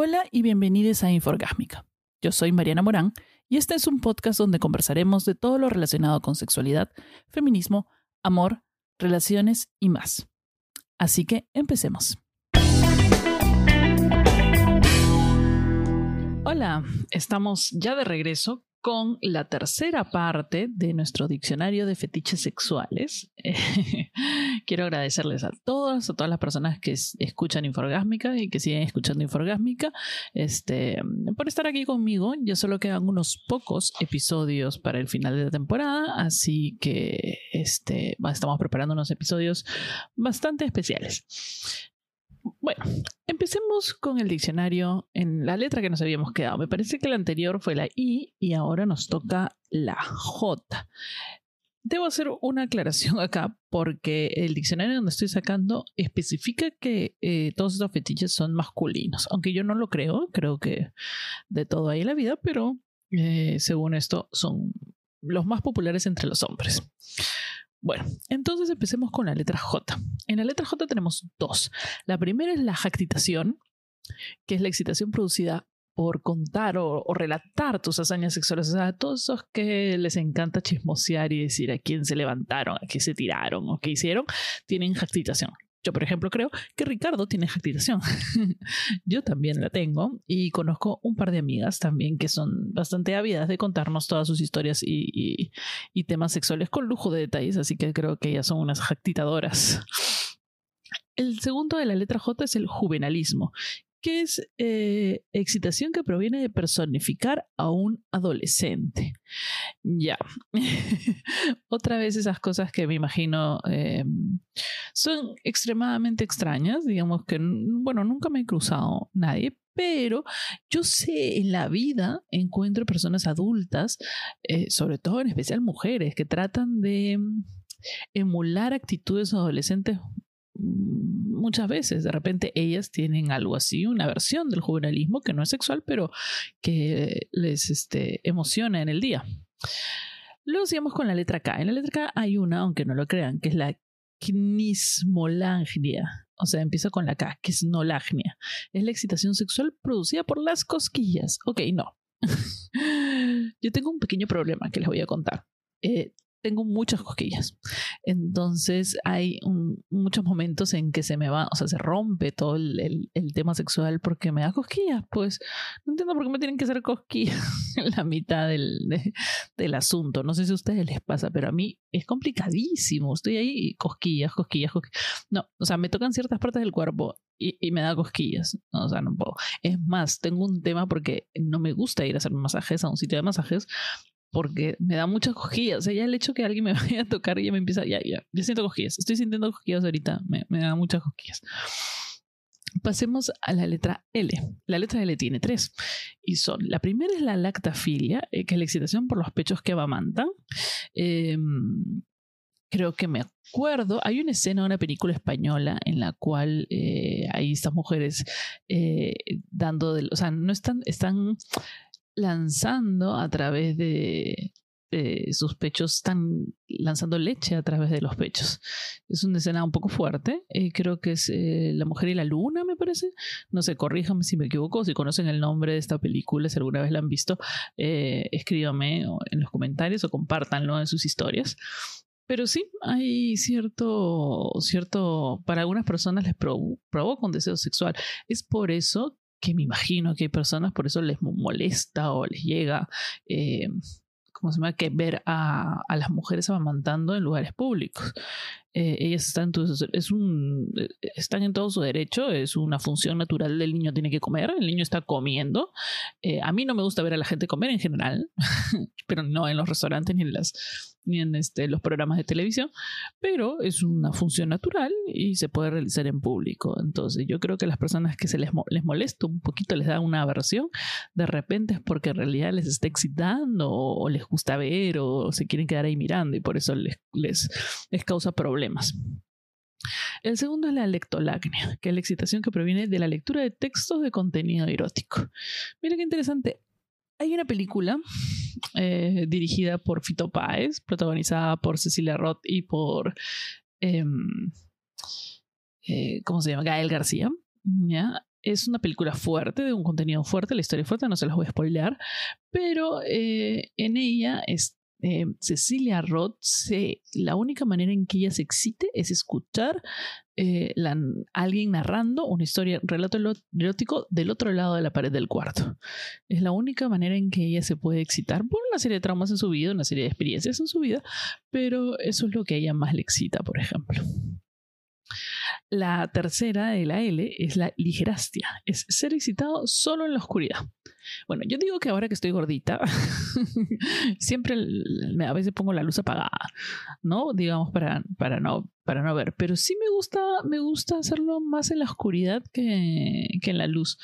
Hola y bienvenidos a Inforgásmica. Yo soy Mariana Morán y este es un podcast donde conversaremos de todo lo relacionado con sexualidad, feminismo, amor, relaciones y más. Así que empecemos. Hola, estamos ya de regreso con la tercera parte de nuestro diccionario de fetiches sexuales. Quiero agradecerles a todas, a todas las personas que escuchan Inforgásmica y que siguen escuchando Inforgásmica, este, por estar aquí conmigo. Ya solo quedan unos pocos episodios para el final de la temporada, así que este, estamos preparando unos episodios bastante especiales. Bueno, empecemos con el diccionario en la letra que nos habíamos quedado. Me parece que la anterior fue la I y ahora nos toca la J. Debo hacer una aclaración acá porque el diccionario donde estoy sacando especifica que eh, todos estos fetiches son masculinos, aunque yo no lo creo, creo que de todo hay en la vida, pero eh, según esto son los más populares entre los hombres. Bueno, entonces empecemos con la letra J. En la letra J tenemos dos. La primera es la jactitación, que es la excitación producida por contar o, relatar tus hazañas sexuales. O sea, todos esos que les encanta chismosear y decir a quién se levantaron, a quién se tiraron o qué hicieron, tienen jactitación. Yo, por ejemplo, creo que Ricardo tiene jactitación. Yo también la tengo y conozco un par de amigas también que son bastante ávidas de contarnos todas sus historias y, y temas sexuales con lujo de detalles, así que creo que ellas son unas jactitadoras. El segundo de la letra J es el juvenalismo, que es eh, excitación que proviene de personificar a un adolescente. Ya. Otra vez esas cosas que me imagino eh, son extremadamente extrañas, digamos que, bueno, nunca me he cruzado nadie, pero yo sé en la vida encuentro personas adultas, eh, sobre todo en especial mujeres, que tratan de emular actitudes adolescentes muchas veces. De repente ellas tienen algo así, una versión del juvenalismo que no es sexual, pero que les este, emociona en el día. Luego sigamos con la letra K. En la letra K hay una, aunque no lo crean, que es la knismolagnia. O sea, empieza con la K, nolagnia. Es la excitación sexual producida por las cosquillas. Ok, no. Yo tengo un pequeño problema que les voy a contar. Eh, tengo muchas cosquillas. Entonces hay muchos momentos en que se me va, o sea, se rompe todo el, tema sexual porque me da cosquillas. Pues no entiendo por qué me tienen que hacer cosquillas en la mitad del, del asunto. No sé si a ustedes les pasa, pero a mí es complicadísimo. Estoy ahí cosquillas, cosquillas, cosquillas. No, o sea, me tocan ciertas partes del cuerpo y, y, me da cosquillas. O sea, no puedo. Es más, tengo un tema porque no me gusta ir a hacer masajes a un sitio de masajes porque me da muchas cosquillas. O sea, ya el hecho que alguien me vaya a tocar ya me empieza, ya, ya, ya siento cosquillas. Estoy sintiendo cosquillas ahorita, me, me da muchas cosquillas. Pasemos a la letra L. La letra L tiene tres y son, la primera es la lactafilia, eh, que es la excitación por los pechos que amamantan. Eh, creo que me acuerdo, hay una escena de una película española en la cual eh, hay estas mujeres eh, dando, de, o sea, no están, están lanzando a través de, sus pechos, están lanzando leche a través de los pechos. Es una escena un poco fuerte. Eh, creo que es eh, La mujer y la luna, me parece. No sé, corríjame si me equivoco. Si conocen el nombre de esta película, si alguna vez la han visto, eh, escríbame en los comentarios o compártanlo en sus historias. Pero sí, hay cierto, cierto, para algunas personas les provoca un deseo sexual. Es por eso que me imagino que hay personas por eso les molesta o les llega, eh, ¿cómo se llama?, que ver a, a las mujeres amamantando en lugares públicos. Eh, ellas están, es un, eh, están en todo su derecho, es una función natural del niño, tiene que comer, el niño está comiendo. A mí no me gusta ver a la gente comer en general, pero no en los restaurantes ni en, las, ni en este, los programas de televisión, pero es una función natural y se puede realizar en público. Entonces yo creo que las personas que se les, les molesta un poquito, les da una aversión, de repente es porque en realidad les está excitando o, les gusta ver o se quieren quedar ahí mirando y por eso les, les, les causa problemas el segundo es la lectolagnia, que es la excitación que proviene de la lectura de textos de contenido erótico. Mira qué interesante. Hay una película eh, dirigida por Fito Páez, protagonizada por Cecilia Roth y por. Em, eh, ¿Cómo se llama? Gael García. es una película fuerte, de un contenido fuerte, la historia es fuerte, no se las voy a spoilear, pero eh, en ella es, eh, Cecilia Roth, la única manera en que ella se excite es escuchar eh, alguien narrando una historia, relato erótico del otro lado de la pared del cuarto. Es la única manera en que ella se puede excitar por una serie de traumas en su vida, una serie de experiencias en su vida, pero eso es lo que a ella más le excita, por ejemplo. La tercera de la L es la ligerastia, es ser excitado solo en la oscuridad. Bueno, yo digo que ahora que estoy gordita, siempre a veces pongo la luz apagada, ¿no? Digamos para, para, no, para no ver. Pero sí me gusta, me gusta hacerlo más en la oscuridad que, que en la luz.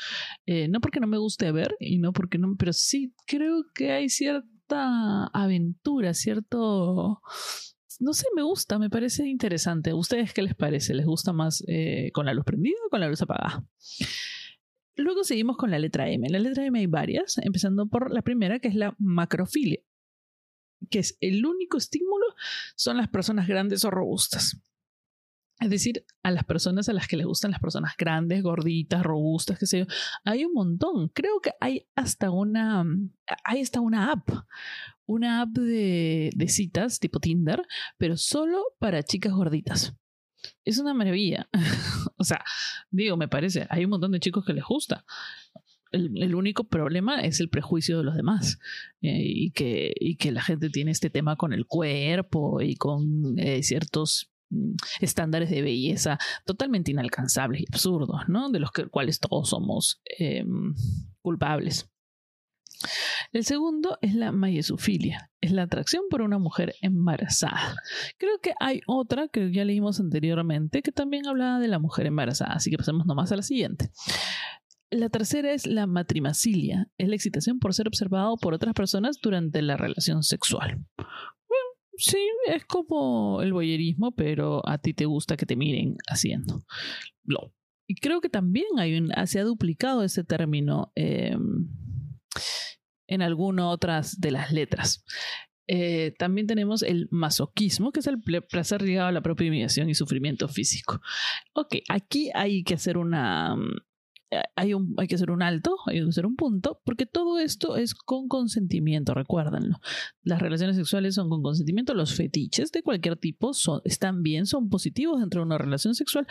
Eh, no porque no me guste ver, y no porque no, pero sí creo que hay cierta aventura, cierto no sé, me gusta, me parece interesante. ¿Ustedes qué les parece? ¿Les gusta más eh, con la luz prendida o con la luz apagada? Luego seguimos con la letra M. En la letra M hay varias, empezando por la primera, que es la macrofilia, que es el único estímulo son las personas grandes o robustas. Es decir, a las personas a las que les gustan las personas grandes, gorditas, robustas, qué sé yo. Hay un montón. Creo que hay hasta una, hay hasta una app una app de, citas tipo Tinder, pero solo para chicas gorditas. Es una maravilla. o sea, digo, me parece, hay un montón de chicos que les gusta. El, único problema es el prejuicio de los demás eh, y, que, y que la gente tiene este tema con el cuerpo y con eh, ciertos estándares de belleza totalmente inalcanzables y absurdos, ¿no? De los cuales todos somos em, culpables. El segundo es la mayesufilia, es la atracción por una mujer embarazada. Creo que hay otra que ya leímos anteriormente que también hablaba de la mujer embarazada, así que pasemos nomás a la siguiente. La tercera es la matrimacilia, es la excitación por ser observado por otras personas durante la relación sexual. Sí, es como el boyerismo, pero a ti te gusta que te miren haciendo. Y creo que también hay un, se ha duplicado ese término. Em, en alguna otras de las letras. Eh, también tenemos el masoquismo, que es el placer ligado a la propia humillación y sufrimiento físico. Ok, aquí hay que hacer una, hay, un, hay que hacer un alto, hay que hacer un punto, porque todo esto es con consentimiento, recuérdenlo. Las relaciones sexuales son con consentimiento, los fetiches de cualquier tipo son, están bien, son positivos dentro de una relación sexual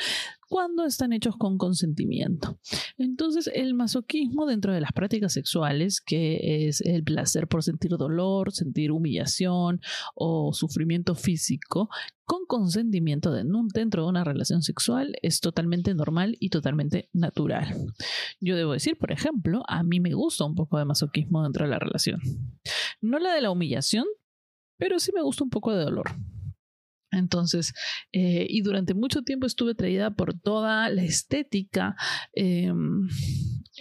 cuando están hechos con consentimiento. Entonces, el masoquismo dentro de las prácticas sexuales, que es el placer por sentir dolor, sentir humillación o sufrimiento físico, con consentimiento dentro de una relación sexual es totalmente normal y totalmente natural. Yo debo decir, por ejemplo, a mí me gusta un poco de masoquismo dentro de la relación. No la de la humillación, pero sí me gusta un poco de dolor. Entonces, eh, y durante mucho tiempo estuve atraída por toda la estética em,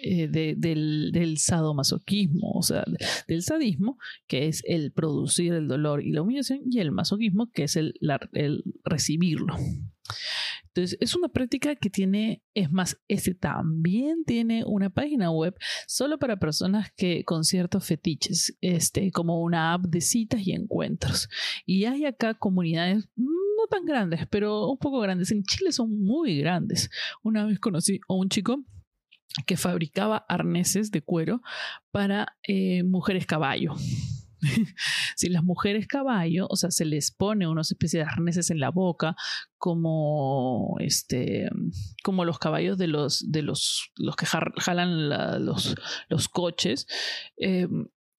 eh, del, sadomasoquismo, o sea, del sadismo, que es el producir el dolor y la humillación, y el masoquismo, que es el recibirlo. Entonces, es una práctica que tiene, es más, este también tiene una página web solo para personas que con ciertos fetiches, este, como una app de citas y encuentros. Y hay acá comunidades no tan grandes, pero un poco grandes. En Chile son muy grandes. Una vez conocí a un chico que fabricaba arneses de cuero para eh, mujeres caballo. si las mujeres caballo, o sea, se les pone unas especies de arneses en la boca, como este, como los caballos de los, de los, los que jalan los, los coches, eh,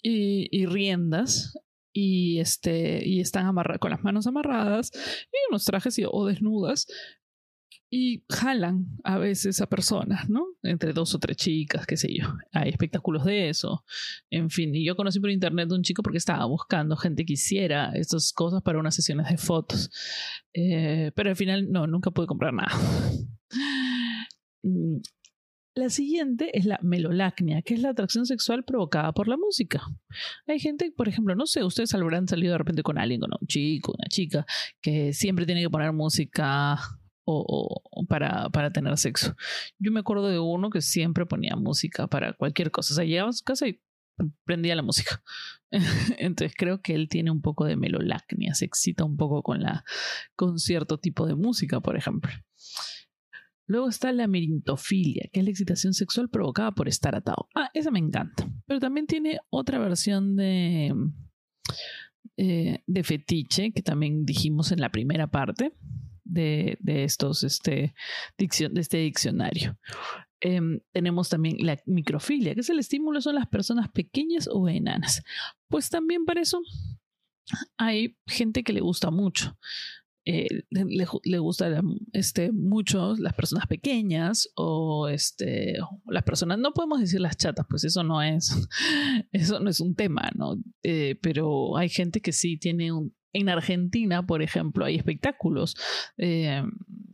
y, riendas, y este y están amarradas con las manos amarradas y unos trajes o desnudas y jalan a veces a personas, ¿no? Entre dos o tres chicas, qué sé yo. Hay espectáculos de eso. En fin, y yo conocí por internet a un chico porque estaba buscando gente que hiciera estas cosas para unas sesiones de fotos. Eh, pero al final, no, nunca pude comprar nada. Mm, la siguiente es la melolacnia, que es la atracción sexual provocada por la música. Hay gente, por ejemplo, no sé, ustedes habrán salido de repente con alguien, con un chico, una chica, que siempre tiene que poner música o, para, para, tener sexo. Yo me acuerdo de uno que siempre ponía música para cualquier cosa. O sea, llegaba a su casa y prendía la música. Entonces creo que él tiene un poco de melolacnia, se excita un poco con, la, con cierto tipo de música, por ejemplo. Luego está la merintofilia, que es la excitación sexual provocada por estar atado. Ah, esa me encanta. Pero también tiene otra versión de, eh, de fetiche, que también dijimos en la primera parte de, estos, este, de este diccionario. Em, tenemos también la microfilia, que es el estímulo, son las personas pequeñas o enanas. Pues también para eso hay gente que le gusta mucho. Eh, le, gusta este, mucho las personas pequeñas o este, las personas, no podemos decir las chatas, pues eso no es, eso no es un tema, ¿no? Eh, pero hay gente que sí tiene un, en Argentina, por ejemplo, hay espectáculos eh,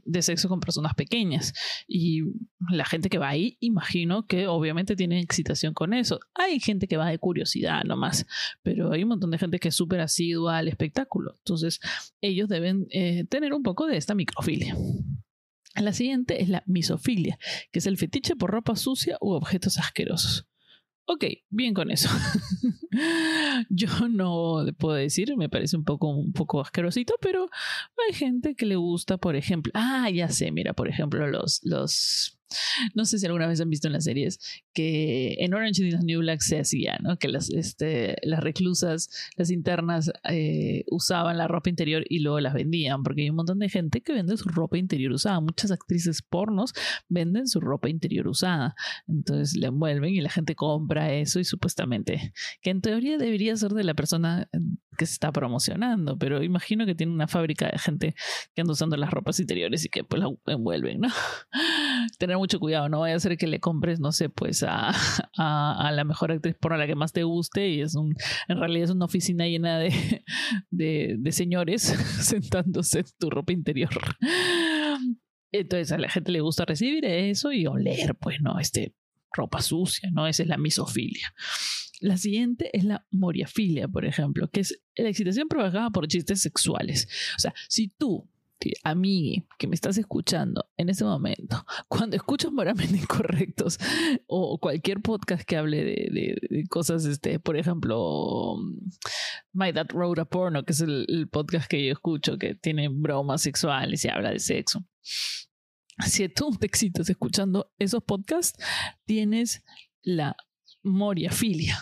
de sexo con personas pequeñas y la gente que va ahí, imagino que obviamente tiene excitación con eso. Hay gente que va de curiosidad nomás, pero hay un montón de gente que es súper asidua al espectáculo. Entonces, ellos deben eh, tener un poco de esta microfilia. La siguiente es la misofilia, que es el fetiche por ropa sucia u objetos asquerosos. Ok, bien con eso. Yo no le puedo decir, me parece un poco, un poco asquerosito, pero hay gente que le gusta, por ejemplo. Ah, ya sé, mira, por ejemplo, los, los no sé si alguna vez han visto en las series que en Orange is the New Black se hacía, ¿no? Que las, este, las reclusas, las internas eh, usaban la ropa interior y luego las vendían, porque hay un montón de gente que vende su ropa interior usada. Muchas actrices pornos venden su ropa interior usada. Entonces la envuelven y la gente compra eso y supuestamente, que en teoría debería ser de la persona que se está promocionando, pero imagino que tiene una fábrica de gente que anda usando las ropas interiores y que pues la envuelven, ¿no? Tener mucho cuidado, no vaya a ser que le compres, no sé, pues a, la mejor actriz por la que más te guste y es un, en realidad es una oficina llena de, de, de señores sentándose en tu ropa interior. Entonces a la gente le gusta recibir eso y oler, pues, ¿no? Este, ropa sucia, ¿no? Esa es la misofilia. La siguiente es la moriafilia, por ejemplo, que es la excitación provocada por chistes sexuales. O sea, si tú a mí que me estás escuchando en este momento, cuando escuchas moralmente incorrectos o cualquier podcast que hable de, cosas, este, por ejemplo, My Dad Wrote a Porno, que es el, podcast que yo escucho, que tiene bromas sexuales y habla de sexo. Si tú te excitas escuchando esos podcasts, tienes la moriafilia.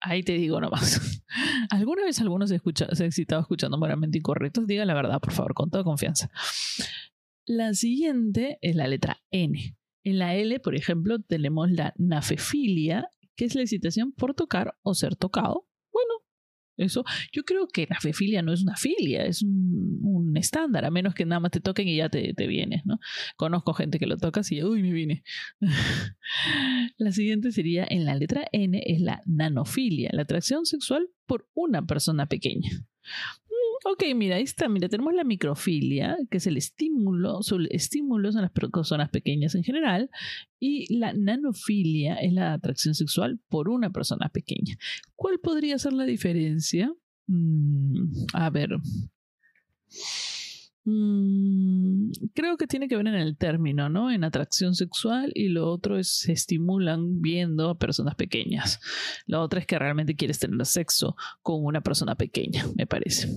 Ahí te digo nomás. ¿Alguna vez alguno se, escucha, se ha excitado escuchando moralmente incorrectos? Diga la verdad, por favor, con toda confianza. La siguiente es la letra N. En la L, por ejemplo, tenemos la nafefilia, que es la excitación por tocar o ser tocado eso, yo creo que la fefilia no es una filia, es un, estándar, a menos que nada más te toquen y ya te, te vienes, ¿no? Conozco gente que lo toca y uy, me vine. la siguiente sería, en la letra N, es la nanofilia, la atracción sexual por una persona pequeña. Ok, mira, ahí está. Mira, tenemos la microfilia, que es el estímulo, estímulos en las personas pequeñas en general, y la nanofilia es la atracción sexual por una persona pequeña. ¿Cuál podría ser la diferencia? Mm, a ver. Mm, creo que tiene que ver en el término, ¿no? En atracción sexual y lo otro es se estimulan viendo a personas pequeñas. La otra es que realmente quieres tener sexo con una persona pequeña, me parece.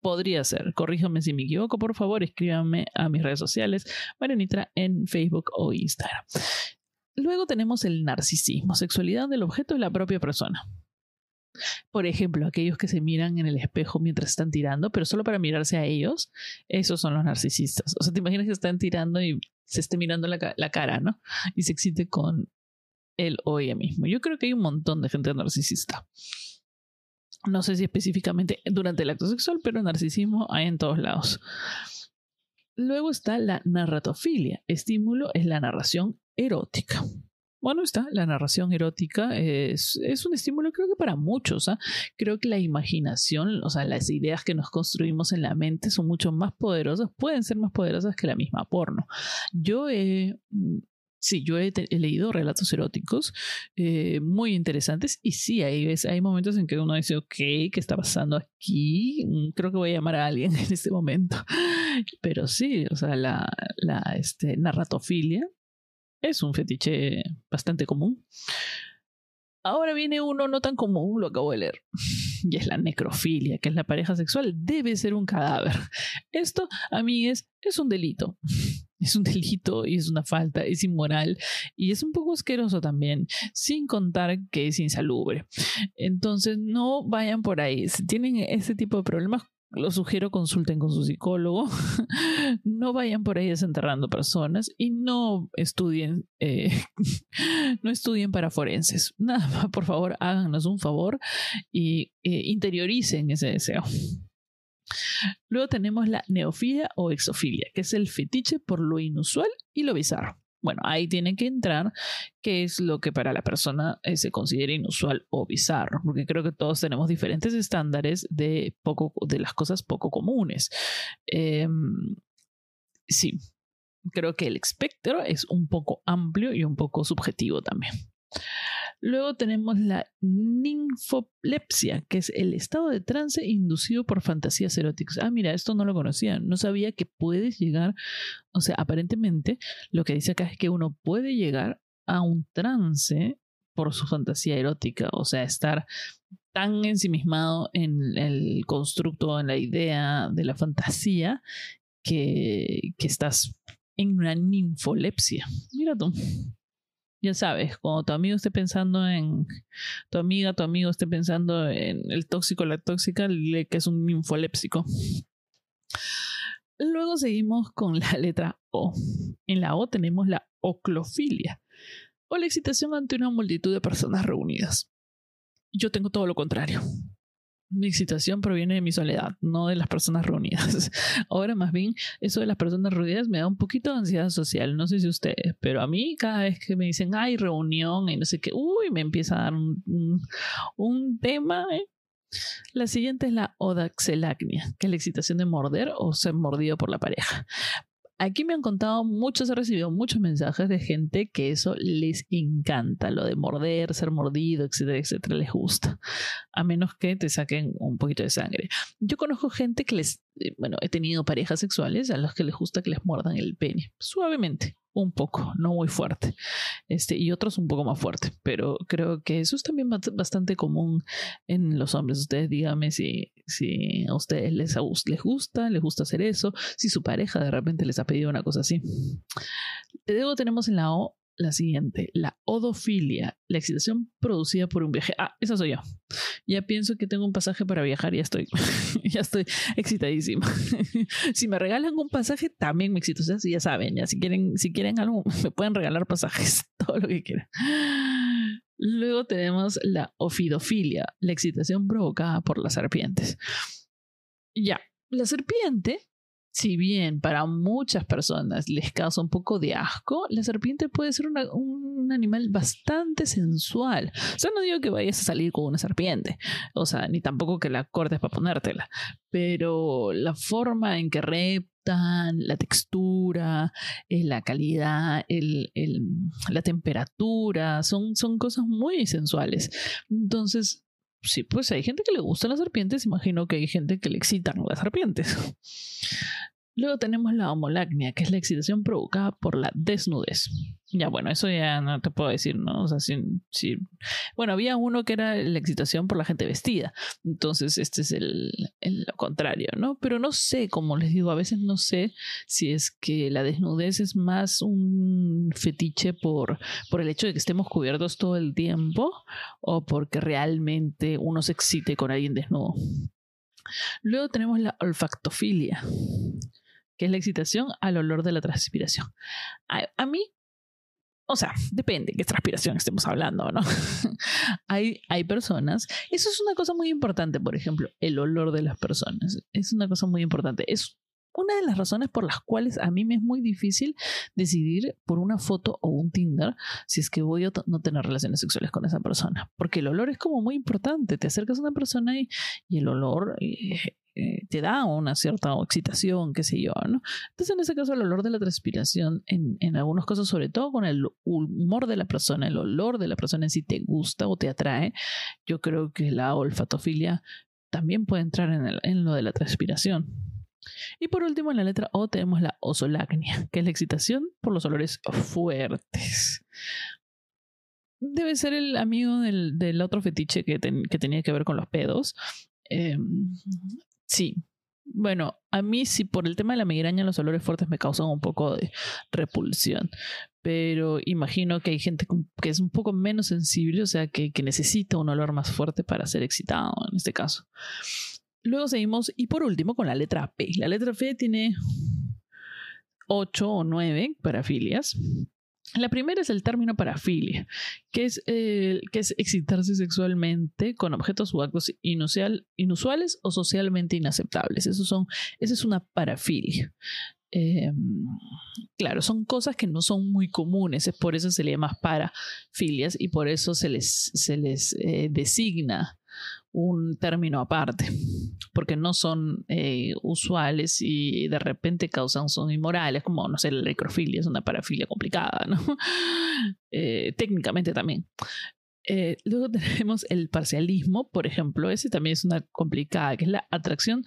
podría ser. Corríjame si me equivoco, por favor, escríbanme a mis redes sociales, Marianitra en Facebook o Instagram. Luego tenemos el narcisismo, sexualidad del objeto de la propia persona. Por ejemplo, aquellos que se miran en el espejo mientras están tirando, pero solo para mirarse a ellos, esos son los narcisistas. O sea, te imaginas que están tirando y se esté mirando la, cara, ¿no? Y se excite con él o ella mismo. Yo creo que hay un montón de gente narcisista. No sé si específicamente durante el acto sexual, pero narcisismo hay en todos lados. Luego está la narratofilia. Estímulo es la narración erótica. Bueno, está, la narración erótica es, es un estímulo creo que para muchos. ¿ah? Creo que la imaginación, o sea, las ideas que nos construimos en la mente son mucho más poderosas, pueden ser más poderosas que la misma porno. Yo he... Mm, sí, yo he, leído relatos eróticos eh, muy interesantes y sí, hay, hay momentos en que uno dice, ok, ¿qué está pasando aquí? Mm, creo que voy a llamar a alguien en este momento. Pero sí, o sea, la, la este, narratofilia es un fetiche bastante común. Ahora viene uno no tan común, lo acabo de leer, y es la necrofilia, que es la pareja sexual debe ser un cadáver. Esto a mí es, es un delito. es un delito y es una falta, es inmoral y es un poco asqueroso también, sin contar que es insalubre. Entonces, no vayan por ahí. Si tienen ese tipo de problemas, lo sugiero consulten con su psicólogo, no vayan por ahí desenterrando personas y no estudien, eh, no estudien para forenses. Nada más, por favor, háganos un favor y eh, interioricen ese deseo. Luego tenemos la neofilia o exofilia, que es el fetiche por lo inusual y lo bizarro. Bueno, ahí tiene que entrar qué es lo que para la persona eh, se considera inusual o bizarro, porque creo que todos tenemos diferentes estándares de, poco, de las cosas poco comunes. Em, sí, creo que el espectro es un poco amplio y un poco subjetivo también. Luego tenemos la ninfolepsia, que es el estado de trance inducido por fantasías eróticas. Ah, mira, esto no lo conocía. No sabía que puedes llegar, o sea, aparentemente lo que dice acá es que uno puede llegar a un trance por su fantasía erótica, o sea, estar tan ensimismado en el constructo, en la idea de la fantasía, que, que estás en una ninfolepsia. Mira tú ya sabes, cuando tu amigo esté pensando en tu amiga, tu amigo esté pensando en el tóxico, la tóxica, le que es un infolépsico. Luego seguimos con la letra O. En la O tenemos la oclofilia o la excitación ante una multitud de personas reunidas. Yo tengo todo lo contrario mi excitación proviene de mi soledad, no de las personas reunidas. Ahora más bien, eso de las personas reunidas me da un poquito de ansiedad social, no sé si ustedes, pero a mí cada vez que me dicen, hay reunión y no sé qué, uy, me empieza a dar un, tema. ¿eh? La siguiente es la odaxelacnia, que es la excitación de morder o ser mordido por la pareja. Aquí me han contado muchos, he recibido muchos mensajes de gente que eso les encanta, lo de morder, ser mordido, etcétera, etcétera, les gusta, a menos que te saquen un poquito de sangre. Yo conozco gente que les, eh, bueno, he tenido parejas sexuales a las que les gusta que les muerdan el pene, suavemente, un poco, no muy fuerte, este, y otros un poco más fuerte, pero creo que eso es también bastante común en los hombres. Ustedes díganme si, si a ustedes les, les gusta, les gusta hacer eso, si su pareja de repente les ha pedido una cosa así. Luego tenemos en la O la siguiente, la odofilia, la excitación producida por un viaje. Ah, esa soy yo. Ya pienso que tengo un pasaje para viajar ya estoy, ya estoy excitadísima. si me regalan un pasaje, también me excito. O sea, ya saben, ya si quieren, si quieren algo, me pueden regalar pasajes, todo lo que quieran. Luego tenemos la ofidofilia, la excitación provocada por las serpientes. Ya, la serpiente si bien para muchas personas les causa un poco de asco, la serpiente puede ser un animal bastante sensual. O sea, no digo que vayas a salir con una serpiente, o sea, ni tampoco que la cortes para ponértela, pero la forma en que reptan, la textura, eh, la calidad, la temperatura, son, son cosas muy sensuales. Entonces, sí, pues hay gente que le gustan las serpientes, imagino que hay gente que le excitan las serpientes. Luego tenemos la homolagnia, que es la excitación provocada por la desnudez. Ya, bueno, eso ya no te puedo decir, ¿no? O sea, si, bueno, había uno que era la excitación por la gente vestida. Entonces, este es el, el, lo contrario, ¿no? Pero no sé, como les digo, a veces no sé si es que la desnudez es más un fetiche por, por el hecho de que estemos cubiertos todo el tiempo o porque realmente uno se excite con alguien desnudo. Luego tenemos la olfactofilia que es la excitación al olor de la transpiración. A, mí, o sea, depende qué transpiración estemos hablando, ¿no? hay, hay personas, eso es una cosa muy importante, por ejemplo, el olor de las personas, es una cosa muy importante. Es una de las razones por las cuales a mí me es muy difícil decidir por una foto o un Tinder si es que voy a no tener relaciones sexuales con esa persona. Porque el olor es como muy importante. Te acercas a una persona y, el olor eh, eh, te da una cierta excitación, qué sé yo, ¿no? Entonces, en ese caso, el olor de la transpiración, en, algunos casos, sobre todo con el humor de la persona, el olor de la persona en si te gusta o te atrae, yo creo que la olfatofilia también puede entrar en, en lo de la transpiración. Y por último, en la letra O tenemos la osolagnia, que es la excitación por los olores fuertes. Debe ser el amigo del, otro fetiche que, que, tenía que ver con los pedos. Em, sí, Bueno, a mí sí por el tema de la migraña los olores fuertes me causan un poco de repulsión, pero imagino que hay gente que es un poco menos sensible, o sea, que, que necesita un olor más fuerte para ser excitado en este caso. Luego seguimos, y por último, con la letra P. La letra P tiene ocho o nueve parafilias. La primera es el término parafilia, que es, que es excitarse sexualmente con objetos o actos inusuales o socialmente inaceptables. Eso son, esa es una parafilia. Em, claro, son cosas que no son muy comunes, es por eso se le llama parafilias y por eso se les, se les eh, designa un término aparte, porque no son eh, usuales y de repente causan son inmorales, como, no sé, la necrofilia es una parafilia complicada, ¿no? Eh, técnicamente también. Eh, luego tenemos el parcialismo, por ejemplo, ese también es una complicada, que es la atracción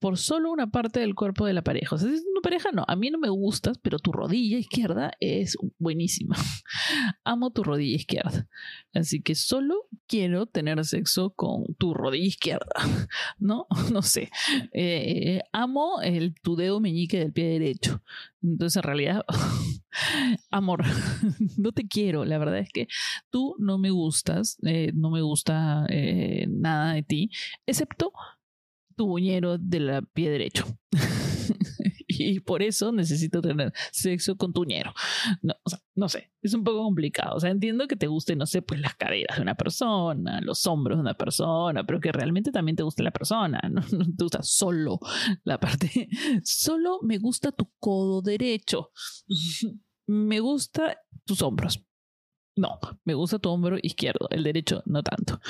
por solo una parte del cuerpo de la pareja. O sea, si es una pareja, no, a mí no me gustas, pero tu rodilla izquierda es buenísima. Amo tu rodilla izquierda. Así que solo quiero tener sexo con tu rodilla izquierda, ¿no? No sé. Eh, amo el, tu dedo meñique del pie derecho. Entonces, en realidad, amor, no te quiero. La verdad es que tú no me gustas, eh, no me gusta eh, nada de ti, excepto tu buñero del pie derecho. y por eso necesito tener sexo con tu uñero. No, no sé, es un poco complicado. O sea, entiendo que te guste, no sé, pues las caderas de una persona, los hombros de una persona, pero que realmente también te guste la persona. No, no te gusta solo la parte. Solo me gusta tu codo derecho. me gusta tus hombros. No, me gusta tu hombro izquierdo, el derecho no tanto.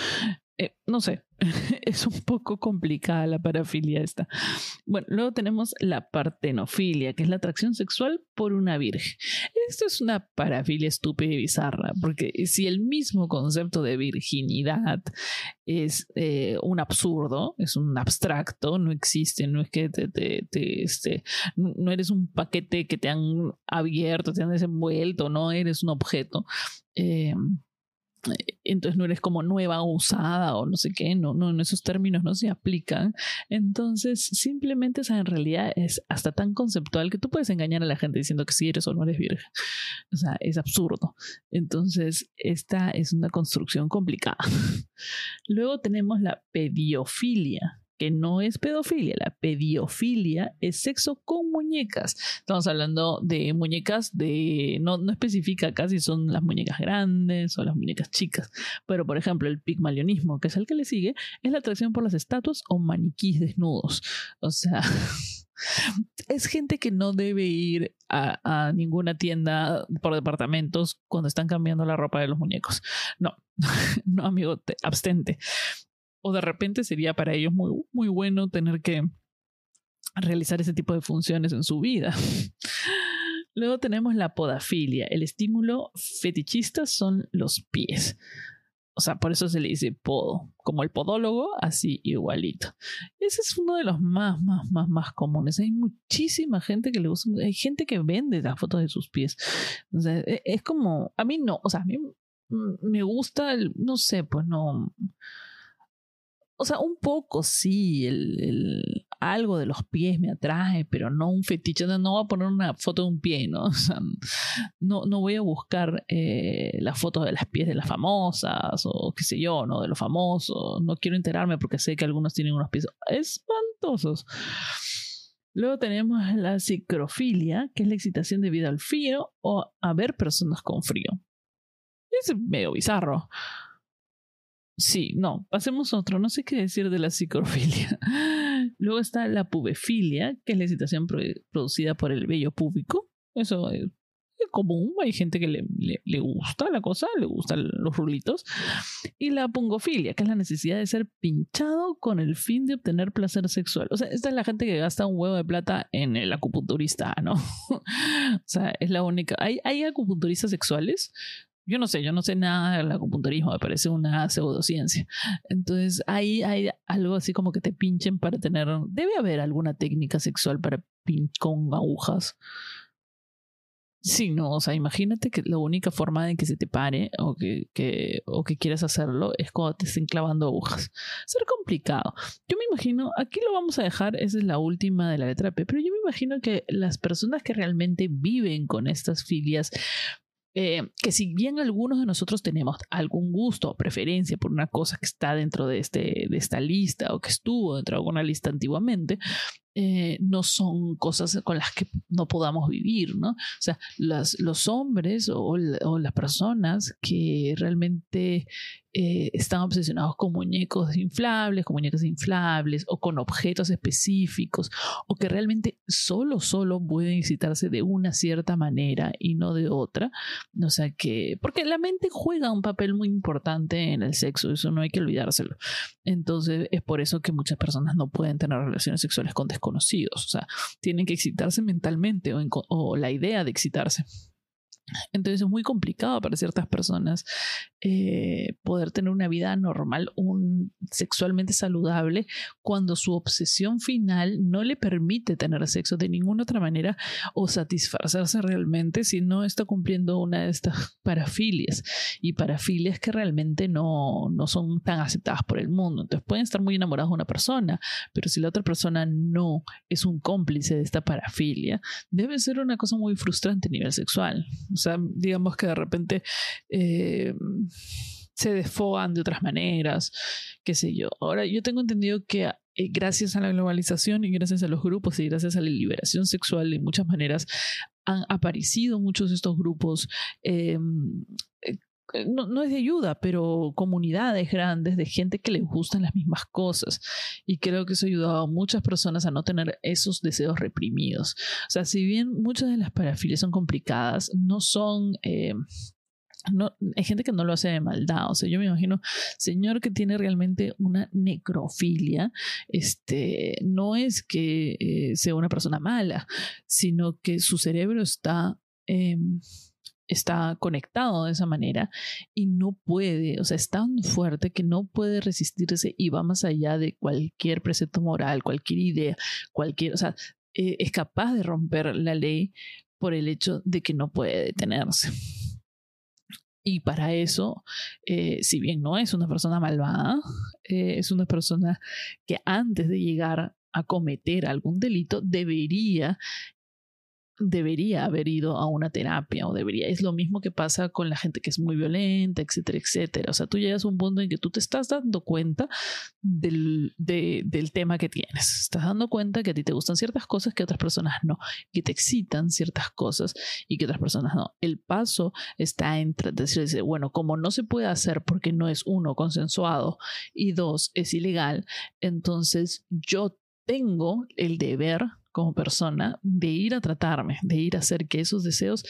Eh, no sé, es un poco complicada la parafilia esta. Bueno, luego tenemos la partenofilia, que es la atracción sexual por una virgen. Esto es una parafilia estúpida y bizarra, porque si el mismo concepto de virginidad es eh, un absurdo, es un abstracto, no existe, no es que te, este, no eres un paquete que te han abierto, te han desenvuelto, no eres un objeto. Eh, entonces no eres como nueva o usada o no sé qué, no, no, en esos términos no se aplican. Entonces, simplemente, esa en realidad es hasta tan conceptual que tú puedes engañar a la gente diciendo que sí eres o no eres virgen. O sea, es absurdo. Entonces, esta es una construcción complicada. Luego tenemos la pediofilia que no es pedofilia. La pediofilia es sexo con muñecas. Estamos hablando de muñecas de. No, no especifica acá si son las muñecas grandes o las muñecas chicas. Pero, por ejemplo, el pigmalionismo, que es el que le sigue, es la atracción por las estatuas o maniquís desnudos. O sea. es gente que no debe ir a, ninguna tienda por departamentos cuando están cambiando la ropa de los muñecos. No, no, amigo, te, abstente o de repente sería para ellos muy, muy bueno tener que realizar ese tipo de funciones en su vida. Luego tenemos la podafilia. El estímulo fetichista son los pies. O sea, por eso se le dice podo. Como el podólogo, así igualito. Ese es uno de los más, más, más, más comunes. Hay muchísima gente que le gusta. Hay gente que vende las fotos de sus pies. O sea, e, es como. A mí no. O sea, a mí me gusta. El, no sé, pues no o sea, un poco sí, el, algo de los pies me atrae, pero no un fetiche. No, voy a poner una foto de un pie, ¿no? O sea, no, no voy a buscar eh, las fotos de las pies de las famosas o qué sé yo, ¿no? De los famosos. No quiero enterarme porque sé que algunos tienen unos pies espantosos. Luego tenemos la psicrofilia, que es la excitación debido al frío o a ver personas con frío. Es medio bizarro. Sí, no, pasemos otro. No sé qué decir de la psicofilia. Luego está la pubefilia, que es la excitación producida por el vello púbico. Eso es, común. Hay gente que le, le, gusta la cosa, le gustan los rulitos. Y la pungofilia, que es la necesidad de ser pinchado con el fin de obtener placer sexual. O sea, esta es la gente que gasta un huevo de plata en el acupunturista, ¿no? o sea, es la única. Hay, hay acupunturistas sexuales yo no sé, yo no sé nada del acupunturismo, me parece una pseudociencia. Entonces, ahí hay algo así como que te pinchen para tener. Debe haber alguna técnica sexual para pin con agujas. Sí, no, o sea, imagínate que la única forma de que se te pare o que, que, o que quieras hacerlo es cuando te estén clavando agujas. Ser complicado. Yo me imagino, aquí lo vamos a dejar, esa es la última de la letra P, pero yo me imagino que las personas que realmente viven con estas filias eh, que si bien algunos de nosotros tenemos algún gusto o preferencia por una cosa que está dentro de, este, de esta lista o que estuvo dentro de alguna lista antiguamente, eh, no son cosas con las que no podamos vivir, ¿no? O sea, los hombres o, o, las personas que realmente eh, están obsesionados con muñecos inflables, con muñecas inflables o con objetos específicos o que realmente solo, solo pueden excitarse de una cierta manera y no de otra. O sea que, porque la mente juega un papel muy importante en el sexo, eso no hay que olvidárselo. Entonces es por eso que muchas personas no pueden tener relaciones sexuales con desconocidos, o sea, tienen que excitarse mentalmente o, o la idea de excitarse. Entonces es muy complicado para ciertas personas eh, poder tener una vida normal, un, sexualmente saludable, cuando su obsesión final no le permite tener sexo de ninguna otra manera o satisfacerse realmente si no está cumpliendo una de estas parafilias y parafilias que realmente no, no son tan aceptadas por el mundo. Entonces pueden estar muy enamorados de una persona, pero si la otra persona no es un cómplice de esta parafilia, debe ser una cosa muy frustrante a nivel sexual. Sea, digamos que de repente eh, se desfogan de otras maneras, qué sé yo. Ahora, yo tengo entendido que eh, gracias a la globalización y gracias a los grupos y gracias a la liberación sexual de muchas maneras han aparecido muchos de estos grupos em, eh, no, no, es de ayuda, pero comunidades grandes de gente que le gustan las mismas cosas. Y creo que eso ha ayudado a muchas personas a no tener esos deseos reprimidos. O sea, si bien muchas de las parafilias son complicadas, no son... Eh, no, hay gente que no lo hace de maldad, o sea, yo me imagino, señor que tiene realmente una necrofilia, este, no es que eh, sea una persona mala, sino que su cerebro está eh, está conectado de esa manera y no puede, o sea, es tan fuerte que no puede resistirse y va más allá de cualquier precepto moral, cualquier idea, cualquier, o sea, eh, es capaz de romper la ley por el hecho de que no puede detenerse. Y para eso, eh, si bien no es una persona malvada, eh, es una persona que antes de llegar a cometer algún delito debería debería haber ido a una terapia o debería. Es lo mismo que pasa con la gente que es muy violenta, etcétera, etcétera. O sea, tú llegas a un punto en que tú te estás dando cuenta del, del tema que tienes. Estás dando cuenta que a ti te gustan ciertas cosas que otras personas no, que te excitan ciertas cosas y que otras personas no. El paso está entre decirse, bueno, como no se puede hacer porque no es uno consensuado y dos es ilegal, entonces yo tengo el deber como persona de ir a tratarme, de ir a hacer que esos deseos,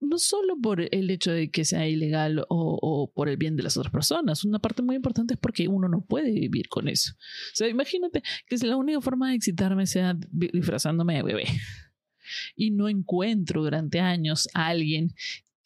no solo por el hecho de que sea ilegal o, por el bien de las otras personas, una parte muy importante es porque uno no puede vivir con eso. O sea, imagínate que si la única forma de excitarme sea disfrazándome de bebé y no encuentro durante años a alguien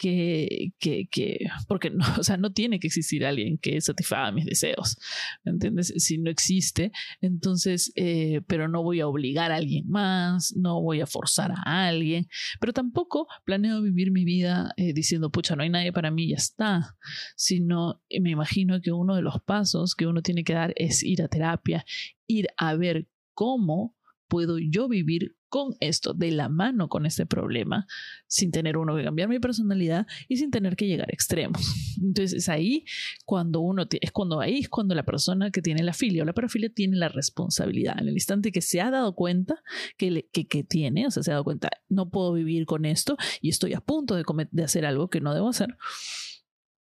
que, que, que, porque no, o sea, no tiene que existir alguien que satisfaga mis deseos, ¿me entiendes? Si no existe, entonces, eh, pero no voy a obligar a alguien más, no voy a forzar a alguien, pero tampoco planeo vivir mi vida eh, diciendo, pucha, no hay nadie para mí, ya está, sino eh, me imagino que uno de los pasos que uno tiene que dar es ir a terapia, ir a ver cómo puedo yo vivir con esto, de la mano con este problema, sin tener uno que cambiar mi personalidad y sin tener que llegar a extremos. Entonces es ahí cuando uno, es cuando ahí es cuando la persona que tiene la filia o la parafilia tiene la responsabilidad. En el instante que se ha dado cuenta que, que, tiene, o sea, se ha dado cuenta, no puedo vivir con esto y estoy a punto de, de hacer algo que no debo hacer.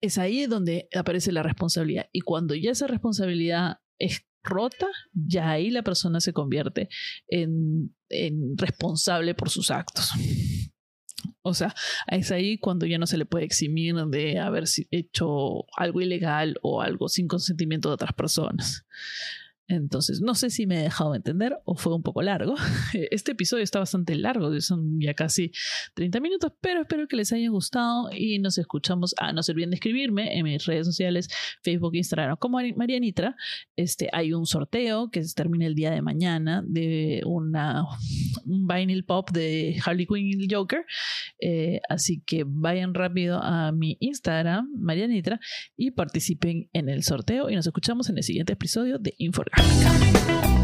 Es ahí donde aparece la responsabilidad. Y cuando ya esa responsabilidad es rota, ya ahí la persona se convierte en, responsable por sus actos. O sea, es ahí cuando ya no se le puede eximir de haber hecho algo ilegal o algo sin consentimiento de otras personas. Entonces, no sé si me he dejado entender o fue un poco largo. Este episodio está bastante largo, son ya casi 30 minutos, pero espero que les haya gustado y nos escuchamos. Ah, no se olviden de escribirme en mis redes sociales, Facebook, Instagram, como Marianitra. Este, hay un sorteo que se termina el día de mañana de una, un vinyl pop de Harley Quinn y el Joker. Eh, así que vayan rápido a mi Instagram, Marianitra, y participen en el sorteo y nos escuchamos en el siguiente episodio de Inforgánica. coming.